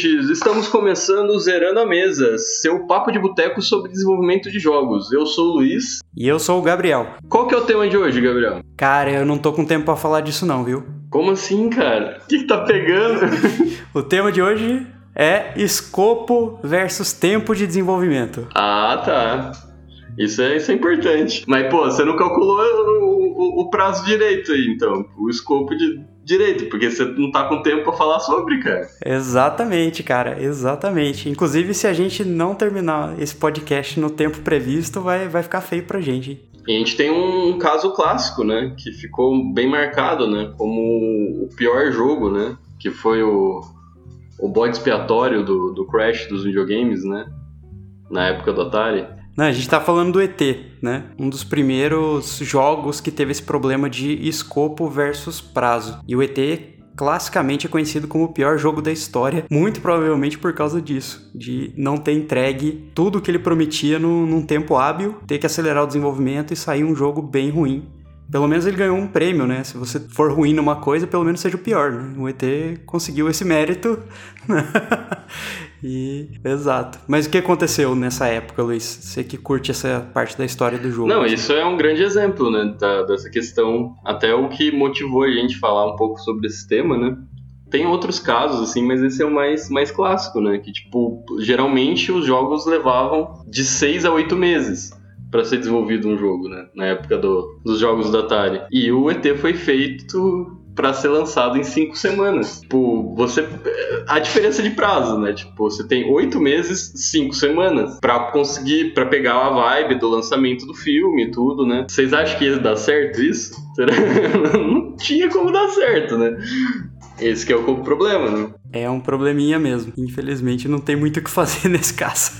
ouvintes! Estamos começando Zerando a Mesa, seu papo de boteco sobre desenvolvimento de jogos. Eu sou o Luiz. E eu sou o Gabriel. Qual que é o tema de hoje, Gabriel? Cara, eu não tô com tempo pra falar disso não, viu? Como assim, cara? O que, que tá pegando? o tema de hoje é escopo versus tempo de desenvolvimento. Ah, tá. Isso é, isso é importante. Mas, pô, você não calculou o, o, o prazo direito aí, então. O escopo de direito, porque você não tá com tempo para falar sobre, cara. Exatamente, cara, exatamente. Inclusive, se a gente não terminar esse podcast no tempo previsto, vai, vai ficar feio pra gente. E a gente tem um caso clássico, né, que ficou bem marcado, né, como o pior jogo, né, que foi o, o bode expiatório do, do Crash dos videogames, né, na época do Atari. Não, a gente tá falando do ET, né? Um dos primeiros jogos que teve esse problema de escopo versus prazo. E o ET classicamente é conhecido como o pior jogo da história, muito provavelmente por causa disso, de não ter entregue tudo o que ele prometia no, num tempo hábil, ter que acelerar o desenvolvimento e sair um jogo bem ruim. Pelo menos ele ganhou um prêmio, né? Se você for ruim numa coisa, pelo menos seja o pior, né? O ET conseguiu esse mérito. E exato. Mas o que aconteceu nessa época, Luiz? Você que curte essa parte da história do jogo. Não, isso é um grande exemplo, né, da, dessa questão. Até o que motivou a gente falar um pouco sobre esse tema, né? Tem outros casos, assim, mas esse é o mais, mais clássico, né? Que, tipo, geralmente os jogos levavam de seis a oito meses para ser desenvolvido um jogo, né? Na época do, dos jogos da Atari. E o ET foi feito para ser lançado em cinco semanas. Tipo, você. A diferença de prazo, né? Tipo, você tem oito meses, cinco semanas para conseguir, para pegar a vibe do lançamento do filme e tudo, né? Vocês acham que ia dar certo isso? Não tinha como dar certo, né? Esse que é o problema, né? É um probleminha mesmo. Infelizmente não tem muito o que fazer nesse caso.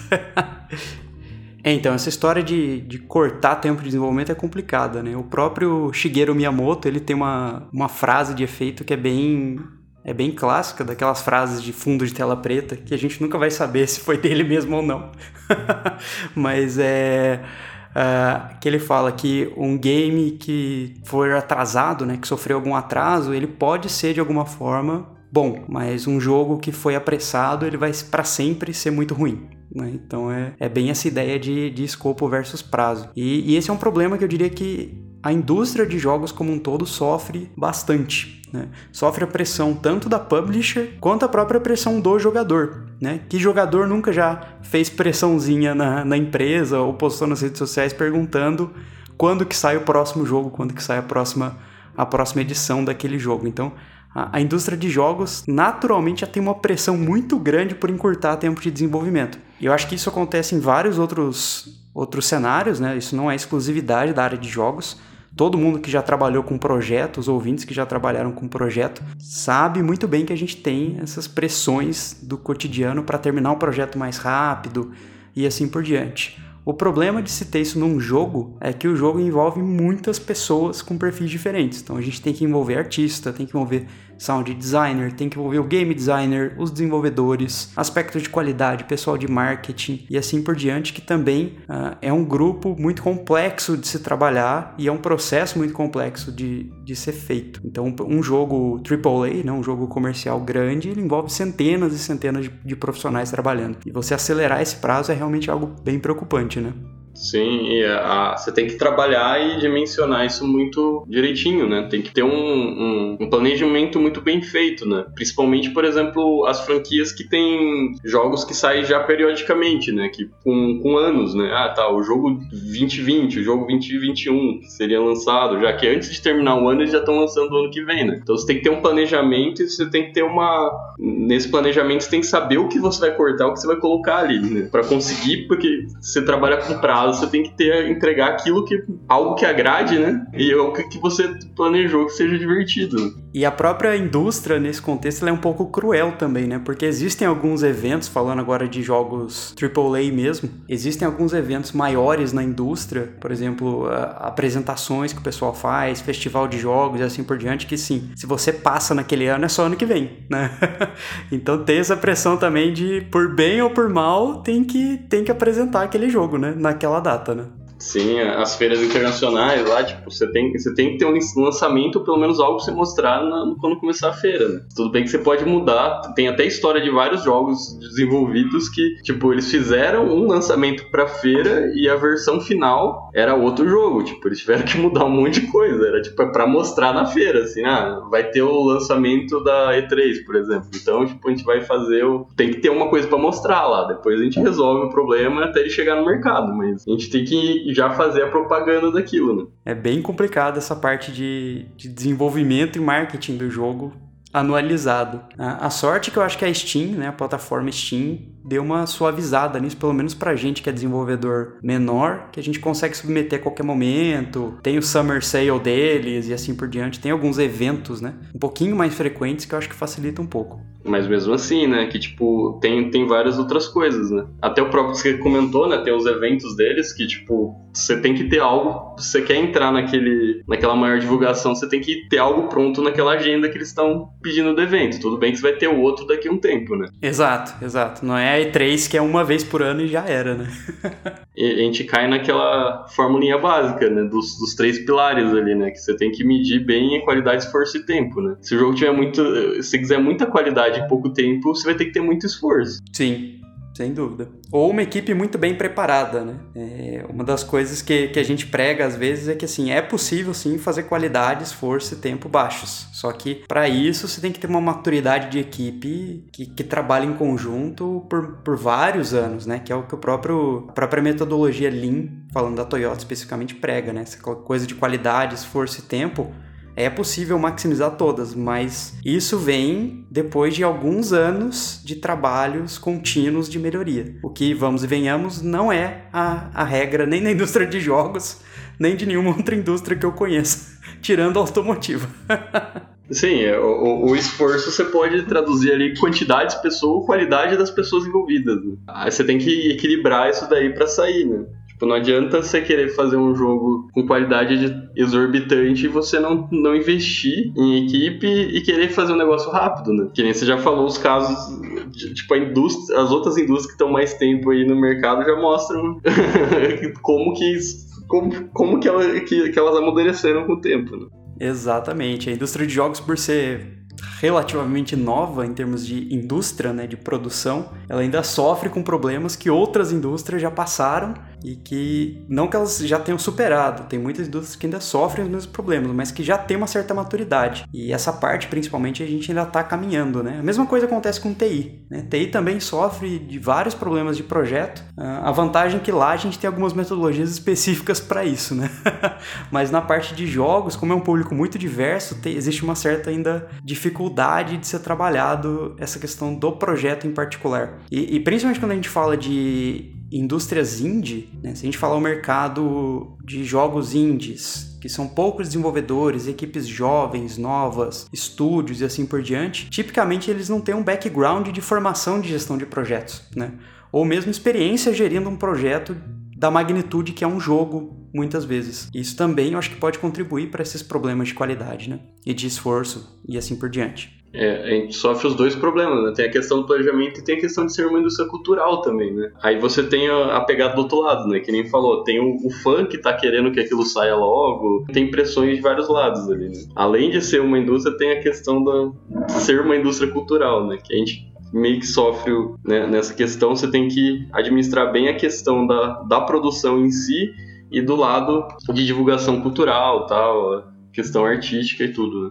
É, então, essa história de, de cortar tempo de desenvolvimento é complicada, né? O próprio Shigeru Miyamoto, ele tem uma, uma frase de efeito que é bem é bem clássica, daquelas frases de fundo de tela preta, que a gente nunca vai saber se foi dele mesmo ou não. Mas é. Uh, que ele fala que um game que for atrasado, né, que sofreu algum atraso, ele pode ser de alguma forma bom, mas um jogo que foi apressado, ele vai para sempre ser muito ruim. Né? Então é, é bem essa ideia de, de escopo versus prazo. E, e esse é um problema que eu diria que a indústria de jogos como um todo sofre bastante. Né? Sofre a pressão tanto da publisher quanto a própria pressão do jogador. Né? Que jogador nunca já fez pressãozinha na, na empresa ou postou nas redes sociais perguntando quando que sai o próximo jogo, quando que sai a próxima, a próxima edição daquele jogo. Então a, indústria de jogos naturalmente já tem uma pressão muito grande por encurtar tempo de desenvolvimento. E eu acho que isso acontece em vários outros, outros cenários, né? Isso não é exclusividade da área de jogos. Todo mundo que já trabalhou com projetos, ouvintes que já trabalharam com projeto, sabe muito bem que a gente tem essas pressões do cotidiano para terminar o projeto mais rápido e assim por diante. O problema de se ter isso num jogo é que o jogo envolve muitas pessoas com perfis diferentes. Então a gente tem que envolver artista, tem que envolver sound designer, tem que envolver o game designer, os desenvolvedores, aspectos de qualidade, pessoal de marketing e assim por diante, que também uh, é um grupo muito complexo de se trabalhar e é um processo muito complexo de, de ser feito. Então, um jogo AAA, né, um jogo comercial grande, ele envolve centenas e centenas de, de profissionais trabalhando. E você acelerar esse prazo é realmente algo bem preocupante, né? Sim, e a, você tem que trabalhar e dimensionar isso muito direitinho, né? Tem que ter um, um, um, planejamento muito bem feito, né? Principalmente, por exemplo, as franquias que têm jogos que saem já periodicamente, né? Que com, com anos, né? Ah, tá, o jogo 2020, o jogo 2021 que seria lançado, já que antes de terminar o ano eles já estão lançando o ano que vem, né? Então você tem que ter um planejamento e você tem que ter uma... Nesse planejamento você tem que saber o que você vai cortar, o que você vai colocar ali, né? Pra conseguir, porque você trabalha com prazo você tem que ter entregar aquilo que algo que agrade, né? E o que você planejou que seja divertido. E a própria indústria nesse contexto é um pouco cruel também, né? Porque existem alguns eventos, falando agora de jogos AAA mesmo, existem alguns eventos maiores na indústria, por exemplo, apresentações que o pessoal faz, festival de jogos e assim por diante, que sim, se você passa naquele ano é só ano que vem, né? então tem essa pressão também de por bem ou por mal tem que tem que apresentar aquele jogo, né? Naquela data, né? Sim, as feiras internacionais lá, tipo, você tem, você tem que ter um lançamento, pelo menos algo pra você mostrar na, quando começar a feira, né? Tudo bem que você pode mudar, tem até história de vários jogos desenvolvidos que, tipo, eles fizeram um lançamento pra feira e a versão final era outro jogo, tipo, eles tiveram que mudar um monte de coisa, era tipo, é pra mostrar na feira, assim, ah, vai ter o lançamento da E3, por exemplo, então, tipo, a gente vai fazer o... tem que ter uma coisa para mostrar lá, depois a gente resolve o problema até ele chegar no mercado, mas a gente tem que já fazer a propaganda daquilo, né? É bem complicado essa parte de, de desenvolvimento e marketing do jogo anualizado. A, sorte que eu acho que a Steam, né, a plataforma Steam, deu uma suavizada nisso, pelo menos pra gente que é desenvolvedor menor, que a gente consegue submeter a qualquer momento. Tem o Summer Sale deles e assim por diante. Tem alguns eventos, né, um pouquinho mais frequentes que eu acho que facilita um pouco. Mas mesmo assim, né? Que tipo, tem, tem várias outras coisas, né? Até o próprio que você comentou, né? Tem os eventos deles que, tipo, você tem que ter algo. Se você quer entrar naquele, naquela maior divulgação, você tem que ter algo pronto naquela agenda que eles estão pedindo do evento. Tudo bem que você vai ter o outro daqui a um tempo, né? Exato, exato. Não é a E3 que é uma vez por ano e já era, né? e a gente cai naquela formulinha básica, né? Dos, dos três pilares ali, né? Que você tem que medir bem a qualidade, esforço e tempo, né? Se o jogo tiver muito. Se quiser muita qualidade de pouco tempo, você vai ter que ter muito esforço. Sim, sem dúvida. Ou uma equipe muito bem preparada, né? É, uma das coisas que, que a gente prega às vezes é que assim, é possível sim fazer qualidade, esforço e tempo baixos. Só que para isso você tem que ter uma maturidade de equipe que, que trabalha em conjunto por, por vários anos, né? Que é o que o próprio, a própria metodologia Lean, falando da Toyota especificamente, prega, né? Essa coisa de qualidade, esforço e tempo é possível maximizar todas, mas isso vem depois de alguns anos de trabalhos contínuos de melhoria. O que, vamos e venhamos, não é a, a regra nem na indústria de jogos, nem de nenhuma outra indústria que eu conheça, tirando a automotiva. Sim, é, o, o, esforço você pode traduzir ali quantidade de pessoas ou qualidade das pessoas envolvidas. Né? Aí você tem que equilibrar isso daí para sair, né? Tipo, não adianta você querer fazer um jogo com qualidade exorbitante e você não, não investir em equipe e querer fazer um negócio rápido, né? Que nem você já falou os casos, de, tipo, a indústria, as outras indústrias que estão mais tempo aí no mercado já mostram como que como, como que, ela, que, que elas amadureceram com o tempo, né? Exatamente. A indústria de jogos, por ser relativamente nova em termos de indústria, né, de produção, ela ainda sofre com problemas que outras indústrias já passaram e que não que elas já tenham superado, tem muitas indústrias que ainda sofrem os mesmos problemas, mas que já tem uma certa maturidade. E essa parte, principalmente, a gente ainda está caminhando, né? A mesma coisa acontece com TI, né? TI também sofre de vários problemas de projeto. Ah, a vantagem é que lá a gente tem algumas metodologias específicas para isso, né? mas na parte de jogos, como é um público muito diverso, existe uma certa ainda dificuldade de ser trabalhado essa questão do projeto em particular. E, e principalmente quando a gente fala de indústrias indie, né? se a gente falar o mercado de jogos indies, que são poucos desenvolvedores, equipes jovens, novas, estúdios e assim por diante, tipicamente eles não têm um background de formação de gestão de projetos, né? ou mesmo experiência gerindo um projeto da magnitude que é um jogo, muitas vezes. Isso também eu acho que pode contribuir para esses problemas de qualidade né? e de esforço e assim por diante. É, a gente sofre os dois problemas, né? Tem a questão do planejamento e tem a questão de ser uma indústria cultural também, né? Aí você tem a, a pegada do outro lado, né? Que nem falou, tem o, o, fã que tá querendo que aquilo saia logo, tem pressões de vários lados ali, né? Além de ser uma indústria, tem a questão da, ser uma indústria cultural, né? Que a gente meio que sofre né, nessa questão, você tem que administrar bem a questão da, da produção em si e do lado de divulgação cultural, tal, questão artística e tudo, né?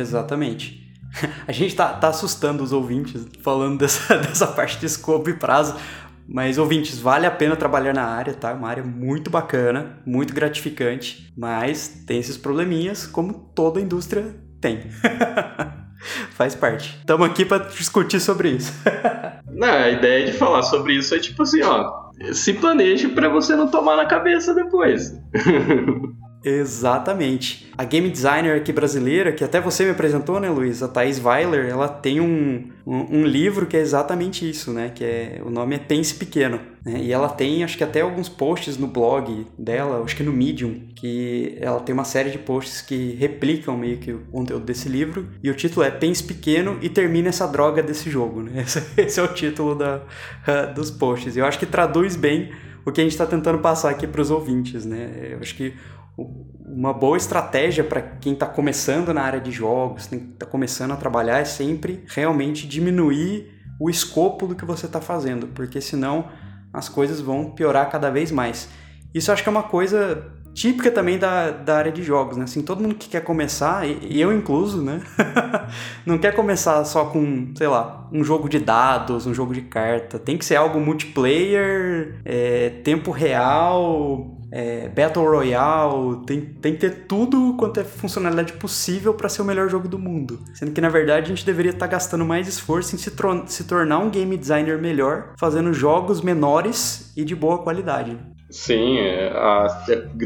Exatamente. A gente tá, tá assustando os ouvintes falando dessa, dessa parte de escopo e prazo, mas ouvintes, vale a pena trabalhar na área, tá? Uma área muito bacana, muito gratificante, mas tem esses probleminhas como toda indústria tem. Faz parte. Estamos aqui para discutir sobre isso. não, a ideia de falar sobre isso é tipo assim, ó, se planeje para você não tomar na cabeça depois. Exatamente. A game designer aqui brasileira, que até você me apresentou, né, Luiz? A Thais Weiler, ela tem um, um, um, livro que é exatamente isso, né? Que é, o nome é Pense Pequeno. Né? E ela tem, acho que até alguns posts no blog dela, acho que no Medium, que ela tem uma série de posts que replicam meio que o conteúdo desse livro. E o título é Pense Pequeno e termina essa droga desse jogo, né? Esse, esse é o título da, dos posts. Eu acho que traduz bem o que a gente está tentando passar aqui para os ouvintes, né? Eu acho que uma boa estratégia para quem está começando na área de jogos, está começando a trabalhar, é sempre realmente diminuir o escopo do que você está fazendo, porque senão as coisas vão piorar cada vez mais. Isso acho que é uma coisa típica também da, da área de jogos, né? Assim, todo mundo que quer começar, e eu incluso, né? não quer começar só com, sei lá, um jogo de dados, um jogo de carta. Tem que ser algo multiplayer, é, tempo real, é, Battle Royale, tem, tem que ter tudo quanto é funcionalidade possível para ser o melhor jogo do mundo. Sendo que na verdade a gente deveria estar tá gastando mais esforço em se, se tornar um game designer melhor, fazendo jogos menores e de boa qualidade. Sim, é, a,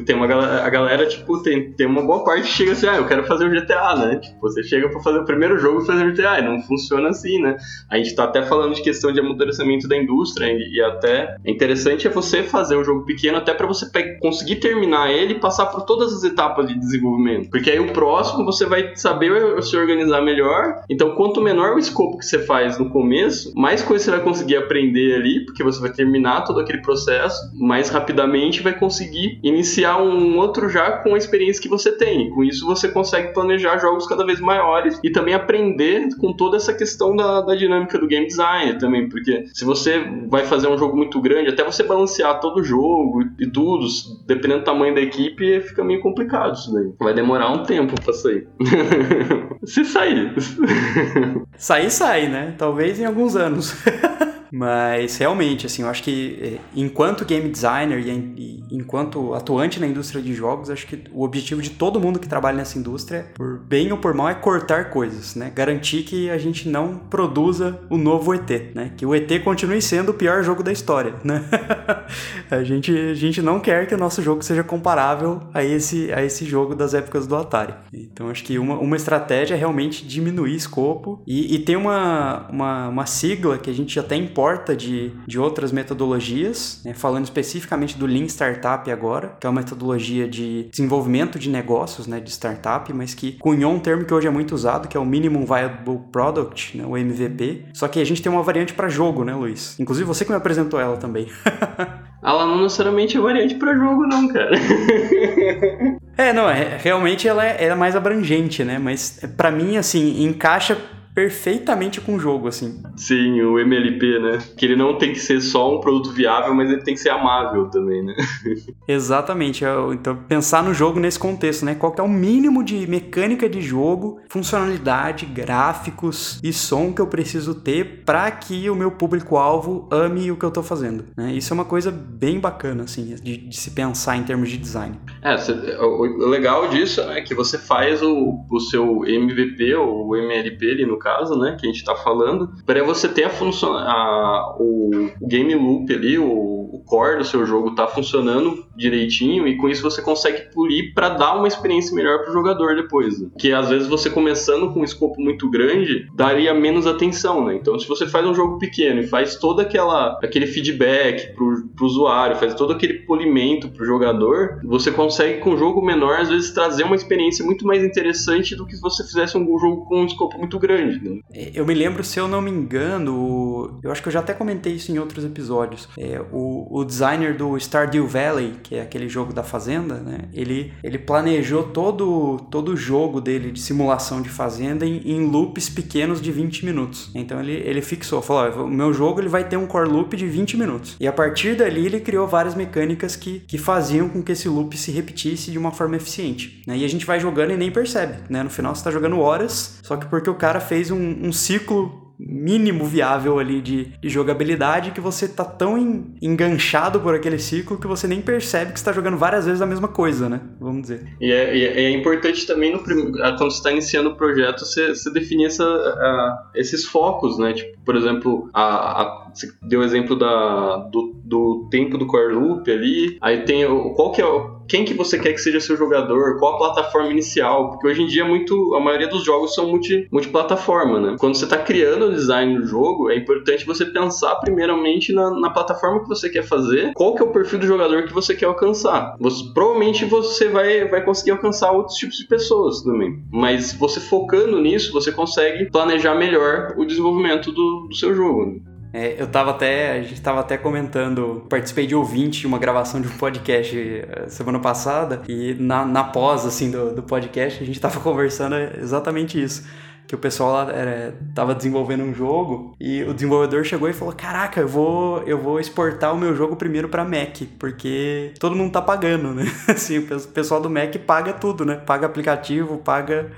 tem uma galera, a galera, tipo, tem, tem uma boa parte que chega assim, ah, eu quero fazer o GTA, né? Tipo, você chega pra fazer o primeiro jogo e fazer o GTA, e não funciona assim, né? A gente tá até falando de questão de amadurecimento da indústria, e, e até é interessante é você fazer um jogo pequeno até para você conseguir terminar ele e passar por todas as etapas de desenvolvimento. Porque aí o próximo você vai saber se organizar melhor, então quanto menor o escopo que você faz no começo, mais coisa você vai conseguir aprender ali, porque você vai terminar todo aquele processo mais rapidamente rapidamente vai conseguir iniciar um outro já com a experiência que você tem. Com isso você consegue planejar jogos cada vez maiores e também aprender com toda essa questão da, da dinâmica do game design também, porque se você vai fazer um jogo muito grande, até você balancear todo o jogo e tudo, dependendo do tamanho da equipe, fica meio complicado isso daí. Vai demorar um tempo pra sair. se sair. sair, sai, né? Talvez em alguns anos. Mas realmente, assim, eu acho que eh, enquanto game designer e, enquanto atuante na indústria de jogos, acho que o objetivo de todo mundo que trabalha nessa indústria, por bem ou por mal, é cortar coisas, né? Garantir que a gente não produza o novo ET, né? Que o ET continue sendo o pior jogo da história, né? a, gente, a gente não quer que o nosso jogo seja comparável a esse, a esse jogo das épocas do Atari. Então acho que uma, uma estratégia é realmente diminuir escopo e, e tem uma, uma, uma sigla que a gente até importa importa de, de outras metodologias, né? falando especificamente do Lean Startup agora, que é uma metodologia de desenvolvimento de negócios, né, de startup, mas que cunhou um termo que hoje é muito usado, que é o Minimum Viable Product, né, o MVP. Só que a gente tem uma variante para jogo, né, Luiz? Inclusive você que me apresentou ela também. ela não necessariamente é variante para jogo, não, cara. é, não, é, realmente ela é, é mais abrangente, né? Mas para mim, assim, encaixa perfeitamente com o jogo, assim. Sim, o MLP, né? Que ele não tem que ser só um produto viável, mas ele tem que ser amável também, né? Exatamente. É então, pensar no jogo nesse contexto, né? Qual é o mínimo de mecânica de jogo, funcionalidade, gráficos e som que eu preciso ter para que o meu público-alvo ame o que eu tô fazendo, né? Isso é uma coisa bem bacana, assim, de, de se pensar em termos de design. É, o legal disso é que você faz o, o seu MVP ou o MLP ali no caso, né, que a gente está falando, para você ter a função, a, o, o, game loop ali, o, o core do seu jogo tá funcionando direitinho e com isso você consegue polir para dar uma experiência melhor para o jogador depois. Né? Que às vezes você começando com um escopo muito grande daria menos atenção, né? Então se você faz um jogo pequeno e faz todo aquela aquele feedback pro, pro usuário, faz todo aquele polimento pro jogador, você consegue com um jogo menor às vezes trazer uma experiência muito mais interessante do que se você fizesse um jogo com um escopo muito grande. Né? Eu me lembro, se eu não me engano, eu acho que eu já até comentei isso em outros episódios. É, o, o designer do Stardew Valley, que é aquele jogo da fazenda, né? Ele, ele planejou todo, todo o jogo dele de simulação de fazenda em, em loops pequenos de 20 minutos. Então ele, ele fixou, falou: o meu jogo ele vai ter um core loop de 20 minutos. E a partir dali ele criou várias mecânicas que, que faziam com que esse loop se repetisse de uma forma eficiente. Né? E a gente vai jogando e nem percebe, né? No final você está jogando horas, só que porque o cara fez um, um ciclo mínimo viável ali de, de, jogabilidade que você tá tão en, enganchado por aquele ciclo que você nem percebe que está jogando várias vezes a mesma coisa, né? Vamos dizer. E é, e é importante também no quando você está iniciando o projeto você, você definir essa, a, esses focos, né? Tipo, por exemplo, a, a, você deu o exemplo da, do, do tempo do core loop ali, aí tem o, qual que é o quem que você quer que seja seu jogador, qual a plataforma inicial, porque hoje em dia muito, a maioria dos jogos são multi, multiplataforma, né? Quando você está criando o design do jogo, é importante você pensar primeiramente na, na, plataforma que você quer fazer, qual que é o perfil do jogador que você quer alcançar. Você, provavelmente você vai, vai conseguir alcançar outros tipos de pessoas também, mas você focando nisso, você consegue planejar melhor o desenvolvimento do, do seu jogo. Né? É, eu tava até, a gente tava até comentando, participei de ouvinte de uma gravação de um podcast eh, semana passada e na, na pós, assim, do, do podcast a gente tava conversando exatamente isso que o pessoal lá era, tava desenvolvendo um jogo e o desenvolvedor chegou e falou: Caraca, eu vou, eu vou exportar o meu jogo primeiro para Mac, porque todo mundo tá pagando, né? Assim, o pessoal do Mac paga tudo, né? Paga aplicativo, paga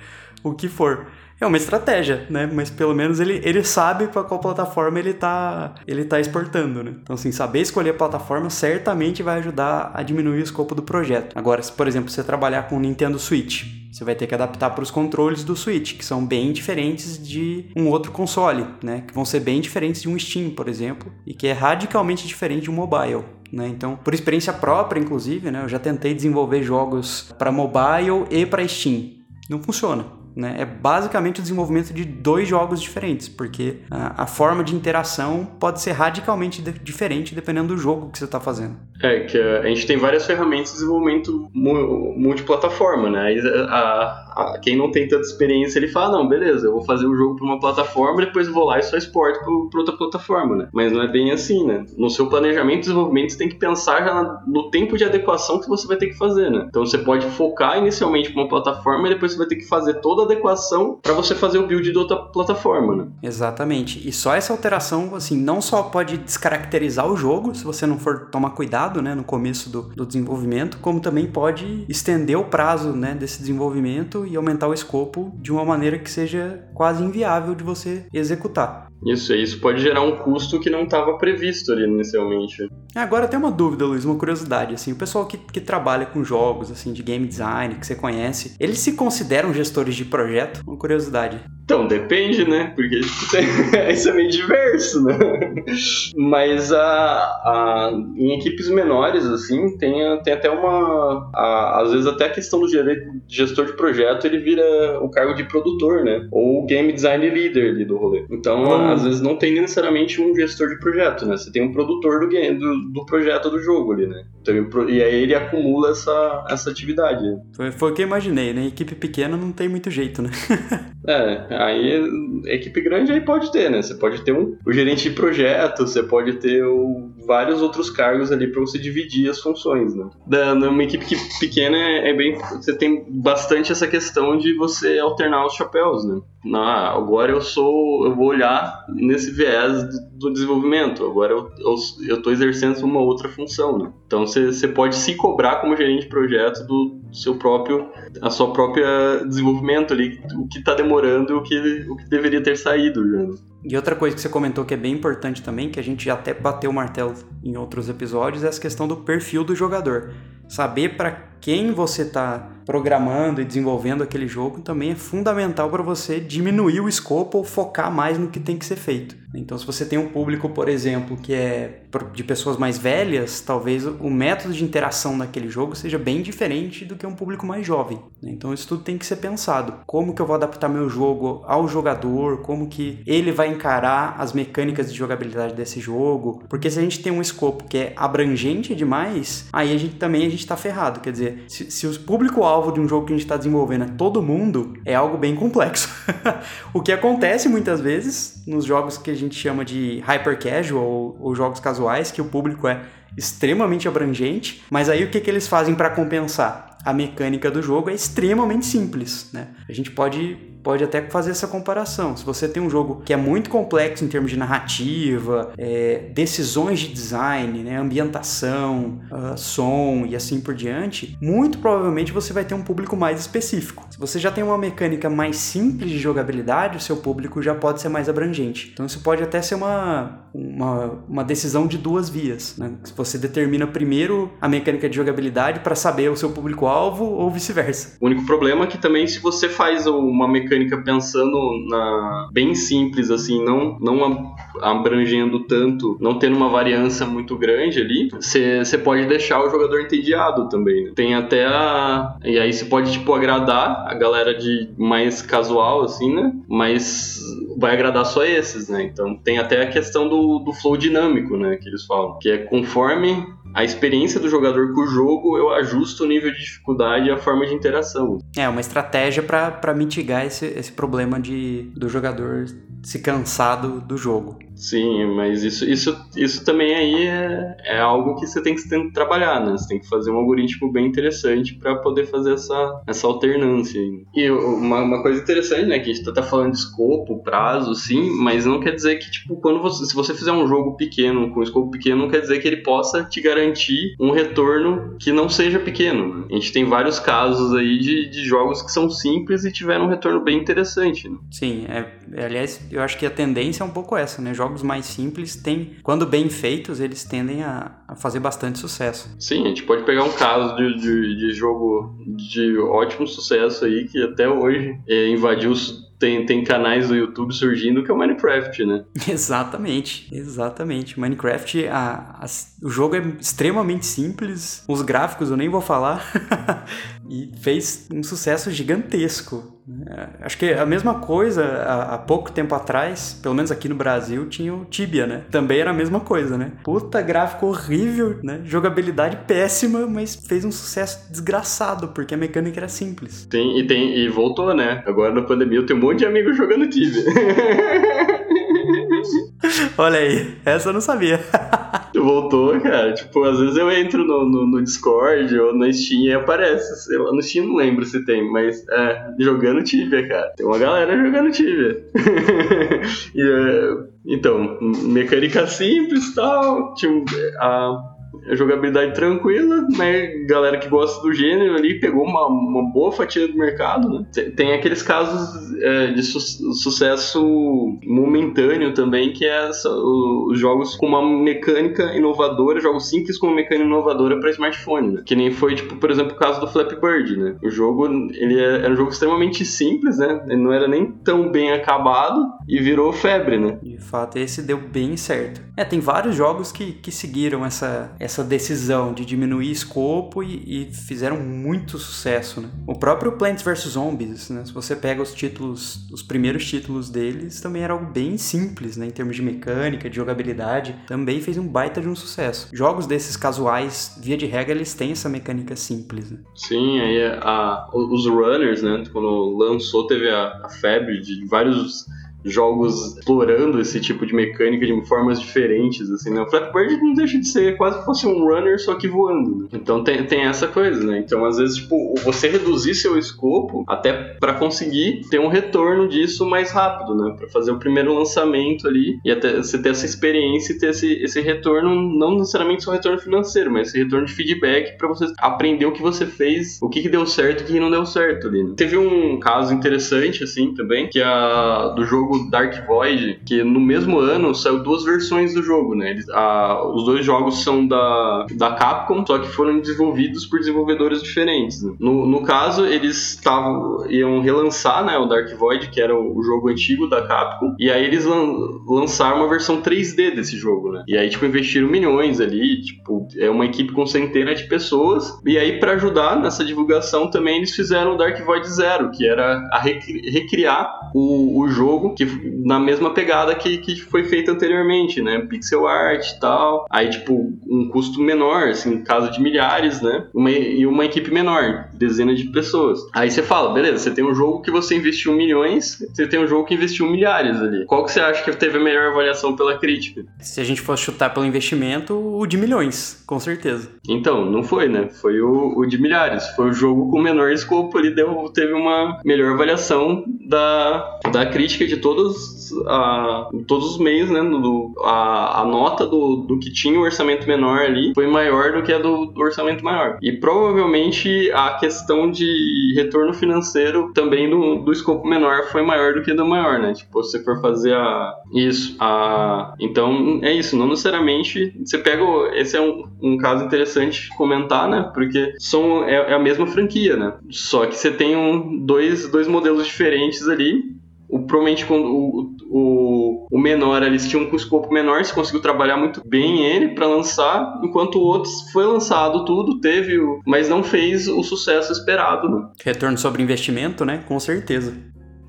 o que for. É uma estratégia, né? Mas pelo menos ele, ele sabe para qual plataforma ele tá, ele tá exportando, né? Então, assim, saber escolher a plataforma certamente vai ajudar a diminuir o escopo do projeto. Agora, se, por exemplo, você trabalhar com o Nintendo Switch, você vai ter que adaptar para os controles do Switch, que são bem diferentes de um outro console, né? Que vão ser bem diferentes de um Steam, por exemplo, e que é radicalmente diferente de um mobile. Né? Então, por experiência própria, inclusive, né? eu já tentei desenvolver jogos para mobile e para Steam. Não funciona. Né? É basicamente o desenvolvimento de dois jogos diferentes, porque a, a forma de interação pode ser radicalmente de, diferente dependendo do jogo que você está fazendo. É, que a gente tem várias ferramentas de desenvolvimento multiplataforma, né? A, a, quem não tem tanta experiência, ele fala, não, beleza, eu vou fazer o jogo para uma plataforma, depois vou lá e só exporto para outra plataforma, né? Mas não é bem assim, né? No seu planejamento de desenvolvimento, você tem que pensar já no tempo de adequação que você vai ter que fazer, né? Então você pode focar inicialmente para uma plataforma e depois você vai ter que fazer toda adequação para você fazer o build de outra plataforma, né? Exatamente. E só essa alteração, assim, não só pode descaracterizar o jogo, se você não for tomar cuidado, né, no começo do, do desenvolvimento, como também pode estender o prazo, né, desse desenvolvimento e aumentar o escopo de uma maneira que seja quase inviável de você executar. Isso, isso pode gerar um custo que não estava previsto ali inicialmente. Agora tem uma dúvida, Luiz, uma curiosidade, assim, o pessoal que, que trabalha com jogos, assim, de game design, que você conhece, eles se consideram gestores de projeto? Uma curiosidade. Então, depende, né? Porque isso é meio diverso, né? Mas a, a, em equipes menores, assim, tem, tem até uma. A, às vezes até a questão do gestor de projeto ele vira o cargo de produtor, né? Ou game design leader ali do rolê. Então, hum. Às vezes não tem necessariamente um gestor de projeto, né? Você tem um produtor do, game, do, do projeto do jogo ali, né? Então, e aí ele acumula essa, essa atividade. Foi, foi o que eu imaginei, né? Equipe pequena não tem muito jeito, né? é, aí equipe grande aí pode ter, né? Você pode ter um, o gerente de projeto, você pode ter o, vários outros cargos ali para você dividir as funções, né? Da, numa equipe pequena é, é, bem. Você tem bastante essa questão de você alternar os chapéus, né? Na, agora eu sou. Eu vou olhar nesse viés do, do desenvolvimento, agora eu, tô exercendo uma outra função, né? Então você pode se cobrar como gerente de projeto do seu próprio. a sua própria desenvolvimento ali, o que está demorando e o que, o que deveria ter saído já. E outra coisa que você comentou que é bem importante também, que a gente até bateu o martelo em outros episódios, é essa questão do perfil do jogador. Saber para quem você está programando e desenvolvendo aquele jogo também é fundamental para você diminuir o escopo ou focar mais no que tem que ser feito. Então, se você tem um público, por exemplo, que é de pessoas mais velhas, talvez o método de interação naquele jogo seja bem diferente do que um público mais jovem. Então, isso tudo tem que ser pensado. Como que eu vou adaptar meu jogo ao jogador? Como que ele vai encarar as mecânicas de jogabilidade desse jogo? Porque se a gente tem um escopo que é abrangente demais, aí a gente também a gente está ferrado. Quer dizer, se, se o público-alvo de um jogo que a gente está desenvolvendo é todo mundo, é algo bem complexo. o que acontece muitas vezes nos jogos que a gente chama de hyper casual ou, ou jogos casuais, que o público é extremamente abrangente, mas aí o que, que eles fazem para compensar? A mecânica do jogo é extremamente simples, né? A gente pode pode até fazer essa comparação. Se você tem um jogo que é muito complexo em termos de narrativa, é, decisões de design, né, ambientação, uh, som e assim por diante, muito provavelmente você vai ter um público mais específico. Se você já tem uma mecânica mais simples de jogabilidade, o seu público já pode ser mais abrangente. Então isso pode até ser uma, uma, uma decisão de duas vias. Né? Se você determina primeiro a mecânica de jogabilidade para saber o seu público-alvo ou vice-versa. O único problema é que também se você faz uma mecânica mecânica pensando na bem simples assim, não não abrangendo tanto, não tendo uma variância muito grande ali, você pode deixar o jogador entediado também. Né? Tem até a e aí você pode tipo agradar a galera de mais casual assim, né? Mas vai agradar só esses, né? Então tem até a questão do, do flow dinâmico, né? Que eles falam, que é conforme a experiência do jogador com o jogo, eu ajusto o nível de dificuldade e a forma de interação. É, uma estratégia para mitigar esse, esse problema de, do jogador se cansar do, do jogo. Sim, mas isso, isso, isso também aí é, é algo que você tem que, tem que trabalhar, né? Você tem que fazer um algoritmo bem interessante para poder fazer essa, essa alternância. E uma, uma coisa interessante, né, que a gente tá falando de escopo, prazo, sim, mas não quer dizer que, tipo, quando você, se você fizer um jogo pequeno, com escopo pequeno, não quer dizer que ele possa te garantir um retorno que não seja pequeno. A gente tem vários casos aí de, de jogos que são simples e tiveram um retorno bem interessante. Né? Sim, é, aliás, eu acho que a tendência é um pouco essa, né? Jogos mais simples têm, quando bem feitos, eles tendem a, a fazer bastante sucesso. Sim, a gente pode pegar um caso de, de, de jogo de ótimo sucesso aí que até hoje é, invadiu tem, tem canais do YouTube surgindo que é o Minecraft, né? Exatamente, exatamente. Minecraft, a, a, o jogo é extremamente simples, os gráficos eu nem vou falar, e fez um sucesso gigantesco. É, acho que a mesma coisa, há, pouco tempo atrás, pelo menos aqui no Brasil, tinha o Tibia, né? Também era a mesma coisa, né? Puta, gráfico horrível, né? Jogabilidade péssima, mas fez um sucesso desgraçado, porque a mecânica era simples. Tem, e, tem, e voltou, né? Agora na pandemia eu tenho um monte de amigos jogando Tibia. Olha aí, essa eu não sabia. Voltou, cara. Tipo, às vezes eu entro no, no, no, Discord ou na Steam e aparece. Lá, no Steam não lembro se tem, mas é, jogando Tibia, cara. Tem uma galera jogando Tibia. e, é, então, mecânica simples e tal. Tinha, a, jogabilidade tranquila, mas galera que gosta do gênero ali pegou uma, uma boa fatia do mercado, né? Tem aqueles casos é, de su sucesso momentâneo também, que é essa, os jogos com uma mecânica inovadora, jogos simples com uma mecânica inovadora para smartphone, né? Que nem foi, tipo, por exemplo, o caso do Flappy Bird, né? O jogo, ele é, era um jogo extremamente simples, né? Ele não era nem tão bem acabado e virou febre, né? De fato, esse deu bem certo. É, tem vários jogos que, que seguiram essa, essa decisão de diminuir escopo e, e fizeram muito sucesso, né? O próprio Plants vs Zombies, né? Se você pega os títulos, os primeiros títulos deles, também era algo bem simples, né? Em termos de mecânica, de jogabilidade, também fez um baita de um sucesso. Jogos desses casuais, via de regra, eles têm essa mecânica simples, né? Sim, aí a, os runners, né? Quando lançou, teve a, a febre de vários jogos explorando esse tipo de mecânica de formas diferentes, assim, né? O Flappy Bird não deixa de ser quase fosse um runner, só que voando, né? Então tem, tem essa coisa, né? Então, às vezes, tipo, você reduzir seu escopo até para conseguir ter um retorno disso mais rápido, né? Para fazer o primeiro lançamento ali e até você ter essa experiência e ter esse, esse retorno, não necessariamente só retorno financeiro, mas esse retorno de feedback para você aprender o que você fez, o que, que deu certo e o que não deu certo ali. Né? Teve um caso interessante, assim, também, que a do jogo Dark Void, que no mesmo ano saiu duas versões do jogo, né? Eles, a, os dois jogos são da, da Capcom, só que foram desenvolvidos por desenvolvedores diferentes. Né? No, no caso, eles tavam, iam relançar né, o Dark Void, que era o, o jogo antigo da Capcom, e aí eles lan, lançaram uma versão 3D desse jogo, né? E aí, tipo, investiram milhões ali, tipo, é uma equipe com centenas de pessoas, e aí, para ajudar nessa divulgação também, eles fizeram o Dark Void Zero, que era a recri recriar o, o jogo que na mesma pegada que, que foi feita anteriormente, né? Pixel art e tal. Aí, tipo, um custo menor, assim, caso de milhares, né? Uma, e uma equipe menor, dezenas de pessoas. Aí você fala, beleza, você tem um jogo que você investiu milhões, você tem um jogo que investiu milhares ali. Qual que você acha que teve a melhor avaliação pela crítica? Se a gente fosse chutar pelo investimento, o de milhões, com certeza. Então, não foi, né? Foi o, o de milhares. Foi o jogo com menor escopo, ele deu, teve uma melhor avaliação da, da crítica de todos, a, todos os meios, né? Do, a, a nota do, do que tinha o orçamento menor ali foi maior do que a do, do, orçamento maior. E provavelmente a questão de retorno financeiro também do, do escopo menor foi maior do que do maior, né? Tipo, se for fazer a, isso. A, então, é isso. Não necessariamente. Você pega. Esse é um, um caso interessante comentar, né? Porque são, é, é a mesma franquia, né? Só que você tem um, dois, dois modelos diferentes ali o, provavelmente quando o, o, o menor eles tinham um escopo menor, se conseguiu trabalhar muito bem ele para lançar, enquanto o outro foi lançado tudo, teve, mas não fez o sucesso esperado. Né? Retorno sobre investimento, né? Com certeza.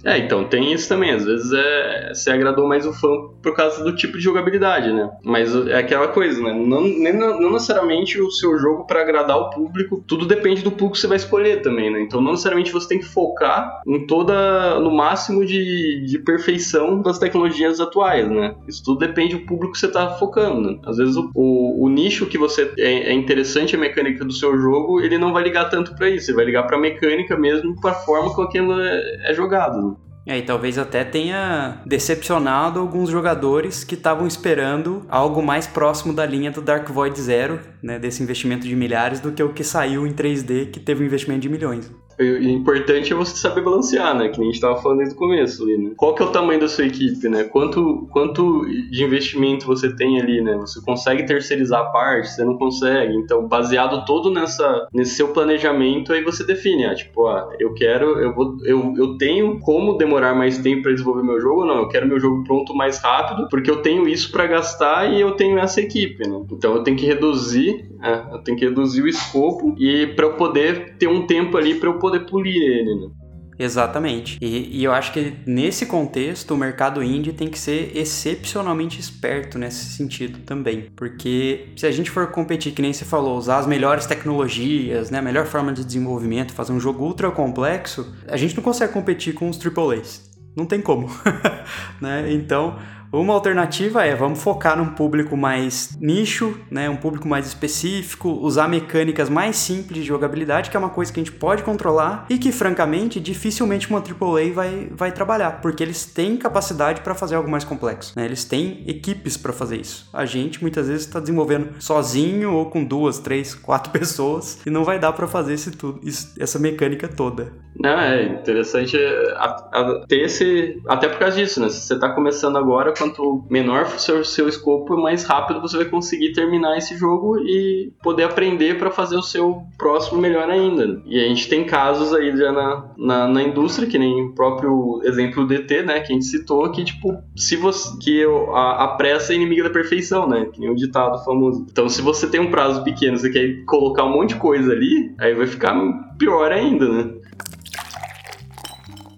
É, então tem isso também. Às vezes é, você agradou mais o fã por causa do tipo de jogabilidade, né? Mas é aquela coisa, né? Não, nem, não necessariamente o seu jogo para agradar o público, tudo depende do público que você vai escolher também, né? Então não necessariamente você tem que focar em toda, no máximo de, de perfeição das tecnologias atuais, né? Isso tudo depende do público que você tá focando. Né? Às vezes o, o, o, nicho que você é, é, interessante a mecânica do seu jogo, ele não vai ligar tanto para isso, ele vai ligar para mecânica mesmo, para forma com aquilo é, é jogado. Né? E talvez até tenha decepcionado alguns jogadores que estavam esperando algo mais próximo da linha do Dark Void Zero, né, desse investimento de milhares, do que o que saiu em 3D, que teve um investimento de milhões o importante é você saber balancear, né? Que a gente tava falando desde o começo ali, né? Qual que é o tamanho da sua equipe, né? Quanto, quanto de investimento você tem ali, né? Você consegue terceirizar a parte, você não consegue. Então, baseado todo nessa, nesse seu planejamento, aí você define, ah, tipo, ah, eu quero, eu vou, eu, eu tenho como demorar mais tempo para desenvolver meu jogo ou não? Eu quero meu jogo pronto mais rápido, porque eu tenho isso para gastar e eu tenho essa equipe, né? Então, eu tenho que reduzir, é, eu tenho que reduzir o escopo e para eu poder ter um tempo ali para eu poder polir ele, né? Exatamente. E, e, eu acho que nesse contexto o mercado indie tem que ser excepcionalmente esperto nesse sentido também. Porque se a gente for competir, que nem você falou, usar as melhores tecnologias, né, a melhor forma de desenvolvimento, fazer um jogo ultra complexo, a gente não consegue competir com os AAAs. Não tem como. né? Então uma alternativa é vamos focar num público mais nicho, né, um público mais específico, usar mecânicas mais simples de jogabilidade, que é uma coisa que a gente pode controlar e que, francamente, dificilmente uma AAA vai, vai trabalhar, porque eles têm capacidade para fazer algo mais complexo. Né? Eles têm equipes para fazer isso. A gente muitas vezes está desenvolvendo sozinho ou com duas, três, quatro pessoas e não vai dar para fazer esse tudo, isso, essa mecânica toda. Não, é interessante a, a, ter esse. Até por causa disso, né? Se você está começando agora, quanto menor for o seu, seu escopo, mais rápido você vai conseguir terminar esse jogo e poder aprender para fazer o seu próximo melhor ainda. E a gente tem casos aí já na, na, na, indústria, que nem o próprio exemplo do DT, né? Que a gente citou, que tipo, se você. que a, a pressa é inimiga da perfeição, né? Que nem o ditado famoso. Então, se você tem um prazo pequeno, você quer colocar um monte de coisa ali, aí vai ficar pior ainda, né?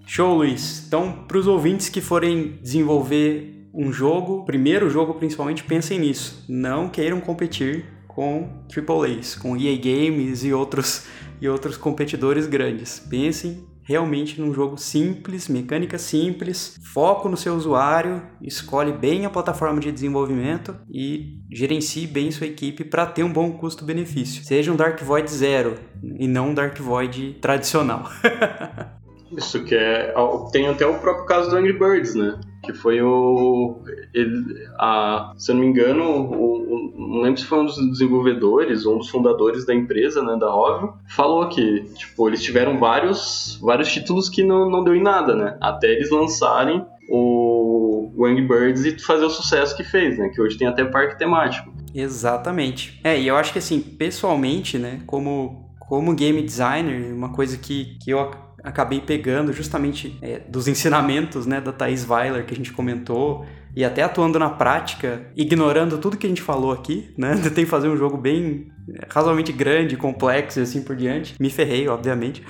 Show, Luiz. Então, para os ouvintes que forem desenvolver um jogo, primeiro jogo principalmente, pensem nisso. Não queiram competir com AAAs, com EA Games e outros, e outros competidores grandes. Pensem realmente num jogo simples, mecânica simples, foco no seu usuário, escolhe bem a plataforma de desenvolvimento e gerencie bem sua equipe para ter um bom custo-benefício. Seja um Dark Void zero e não um Dark Void tradicional. Isso que é. Tem até o próprio caso do Angry Birds, né? Que foi o. Ele, a, se eu não me engano, o, o, não lembro se foi um dos desenvolvedores ou um dos fundadores da empresa, né, da Rovio, falou que, tipo, eles tiveram vários, vários títulos que não, não deu em nada, né? Até eles lançarem o, o Angry Birds e fazer o sucesso que fez, né? Que hoje tem até parque temático. Exatamente. É, e eu acho que assim, pessoalmente, né, como, como game designer, uma coisa que, que eu acabei pegando justamente é, dos ensinamentos né, da Thais Weiler que a gente comentou e até atuando na prática, ignorando tudo que a gente falou aqui, né? Tentei fazer um jogo bem é, razoavelmente grande, complexo e assim por diante. Me ferrei, obviamente,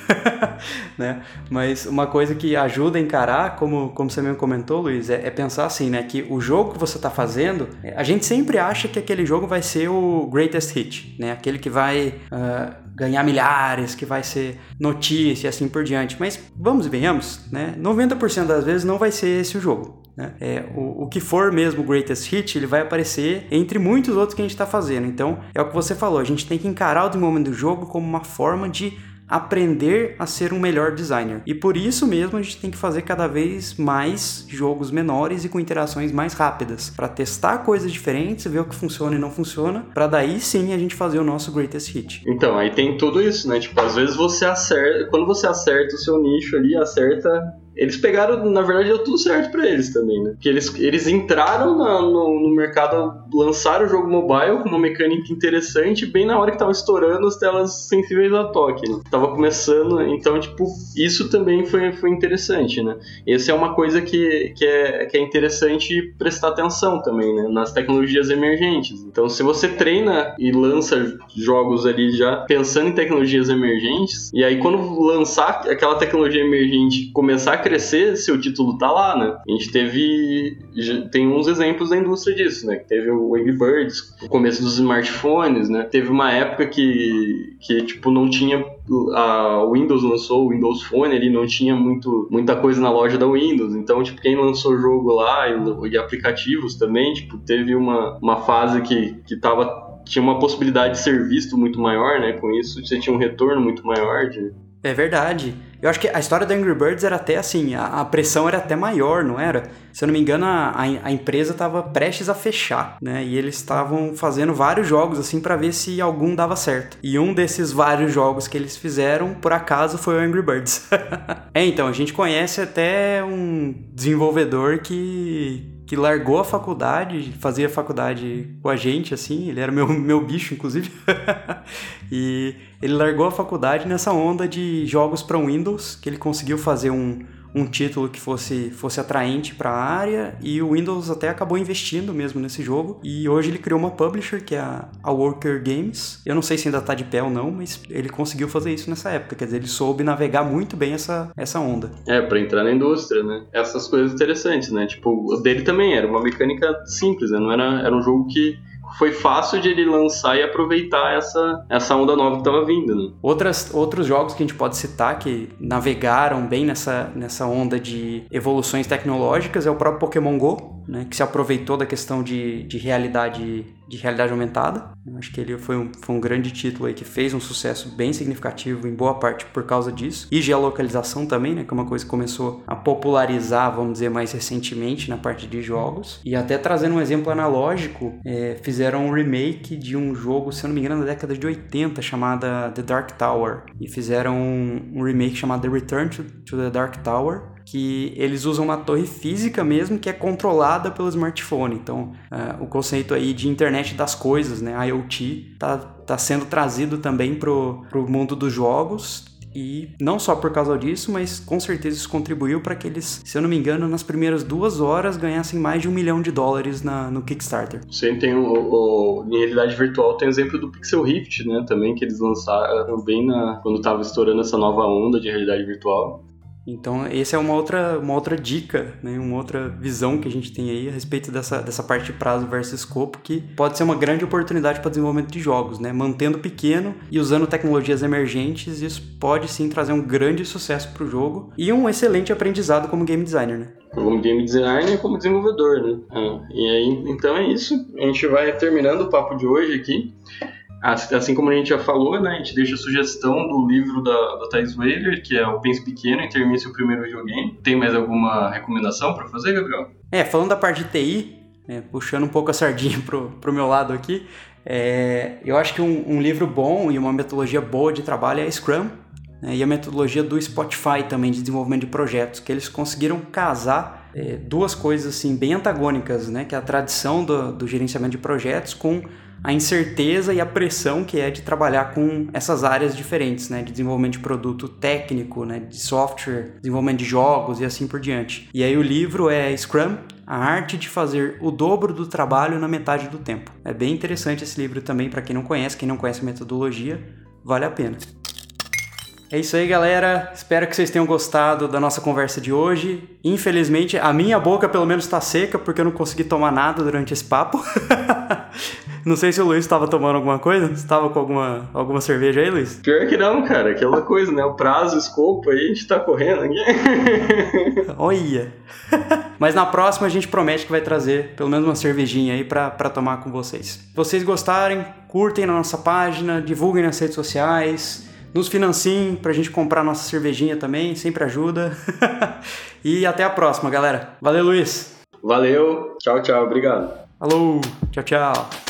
né? Mas uma coisa que ajuda a encarar, como, como você mesmo comentou, Luiz, é, é pensar assim, né? Que o jogo que você está fazendo, é, a gente sempre acha que aquele jogo vai ser o greatest hit, né? Aquele que vai uh, ganhar milhares, que vai ser notícia e assim por diante. Mas vamos e venhamos, né? 90% das vezes não vai ser esse o jogo. Né? É, o, o que for mesmo o greatest hit, ele vai aparecer entre muitos outros que a gente está fazendo. Então, é o que você falou, a gente tem que encarar o desenvolvimento do jogo como uma forma de aprender a ser um melhor designer. E por isso mesmo a gente tem que fazer cada vez mais jogos menores e com interações mais rápidas, para testar coisas diferentes, ver o que funciona e não funciona, para daí sim a gente fazer o nosso greatest hit. Então, aí tem tudo isso, né? Tipo, às vezes você acerta, quando você acerta o seu nicho ali, acerta eles pegaram, na verdade, deu tudo certo para eles também, né? Porque eles, eles entraram na, no, no, mercado, lançaram o jogo mobile com uma mecânica interessante, bem na hora que tava estourando as telas sensíveis a toque, né? Tava começando, então, tipo, isso também foi, foi interessante, né? Essa é uma coisa que, que, é, que é interessante prestar atenção também, né? Nas tecnologias emergentes. Então, se você treina e lança jogos ali já pensando em tecnologias emergentes, e aí quando lançar aquela tecnologia emergente começar a crescer se o título tá lá, né? A gente teve. Tem uns exemplos da indústria disso, né? Teve o Angry Birds, o começo dos smartphones, né? Teve uma época que, que tipo, não tinha. A Windows lançou o Windows Phone, ele não tinha muito, muita coisa na loja da Windows. Então, tipo, quem lançou jogo lá e, e aplicativos também, tipo, teve uma, uma fase que, que tava tinha uma possibilidade de ser visto muito maior, né? Com isso, você tinha um retorno muito maior de, é verdade. Eu acho que a história do Angry Birds era até assim, a, a pressão era até maior, não era? Se eu não me engano, a, a empresa estava prestes a fechar, né? E eles estavam fazendo vários jogos assim para ver se algum dava certo. E um desses vários jogos que eles fizeram, por acaso, foi o Angry Birds. é, então, a gente conhece até um desenvolvedor que que largou a faculdade, fazia faculdade com a gente, assim, ele era meu, meu bicho, inclusive. e ele largou a faculdade nessa onda de jogos para Windows, que ele conseguiu fazer um, um título que fosse, fosse atraente para a área e o Windows até acabou investindo mesmo nesse jogo e hoje ele criou uma publisher que é a, a Worker Games. Eu não sei se ainda está de pé ou não, mas ele conseguiu fazer isso nessa época, quer dizer, ele soube navegar muito bem essa, essa onda. É, para entrar na indústria, né? Essas coisas interessantes, né? Tipo, o dele também era uma mecânica simples, né? Não era, era um jogo que foi fácil de ele lançar e aproveitar essa, essa onda nova que estava vindo. Né? Outras, outros jogos que a gente pode citar que navegaram bem nessa, nessa onda de evoluções tecnológicas é o próprio Pokémon GO, né, que se aproveitou da questão de, de realidade de realidade aumentada. Eu acho que ele foi um, foi um grande título aí que fez um sucesso bem significativo em boa parte por causa disso. E geolocalização também, né, que é uma coisa que começou a popularizar, vamos dizer, mais recentemente na parte de jogos. E até trazendo um exemplo analógico, é, fizeram um remake de um jogo, se eu não me engano, da década de 80, chamada The Dark Tower. E fizeram um, um remake chamado The Return to, to the Dark Tower, que eles usam uma torre física mesmo que é controlada pelo smartphone. Então, uh, o conceito aí de internet das coisas, né, IoT, tá, tá sendo trazido também pro, pro mundo dos jogos e não só por causa disso, mas com certeza isso contribuiu para que eles, se eu não me engano, nas primeiras duas horas ganhassem mais de um milhão de dólares na, no Kickstarter. Sim, tem o, o, em realidade virtual tem o exemplo do Pixel Rift, né? Também que eles lançaram bem na, quando estava estourando essa nova onda de realidade virtual. Então, essa é uma outra, uma outra dica, né? uma outra visão que a gente tem aí a respeito dessa, dessa parte de prazo versus escopo, que pode ser uma grande oportunidade para desenvolvimento de jogos, né? mantendo pequeno e usando tecnologias emergentes, isso pode sim trazer um grande sucesso para o jogo e um excelente aprendizado como game designer. Né? Como game designer e como desenvolvedor. Né? Ah, e aí, então é isso. A gente vai terminando o papo de hoje aqui. Assim como a gente já falou, né, a gente deixa a sugestão do livro da, da Thais Weiler, que é O Pense Pequeno e Termine Seu Primeiro Videogame. Tem mais alguma recomendação para fazer, Gabriel? É, falando da parte de TI, né, puxando um pouco a sardinha pro, pro meu lado aqui, é, eu acho que um, um, livro bom e uma metodologia boa de trabalho é Scrum, né, e a metodologia do Spotify também de desenvolvimento de projetos, que eles conseguiram casar é, duas coisas assim bem antagônicas, né, que é a tradição do, do gerenciamento de projetos com a incerteza e a pressão que é de trabalhar com essas áreas diferentes, né, de desenvolvimento de produto técnico, né, de software, desenvolvimento de jogos e assim por diante. E aí o livro é Scrum, a arte de fazer o dobro do trabalho na metade do tempo. É bem interessante esse livro também para quem não conhece, quem não conhece a metodologia, vale a pena. É isso aí, galera. Espero que vocês tenham gostado da nossa conversa de hoje. Infelizmente, a minha boca pelo menos está seca porque eu não consegui tomar nada durante esse papo. não sei se o Luiz estava tomando alguma coisa. Estava com alguma, alguma cerveja aí, Luiz? Pior que não, cara. Aquela coisa, né? O prazo, o escopo aí, a gente tá correndo aqui. Olha! Mas na próxima a gente promete que vai trazer pelo menos uma cervejinha aí para tomar com vocês. Se vocês gostarem, curtem na nossa página, divulguem nas redes sociais nos financiem pra gente comprar nossa cervejinha também, sempre ajuda. e até a próxima, galera. Valeu, Luiz. Valeu. Tchau, tchau. Obrigado. Falou. Tchau, tchau.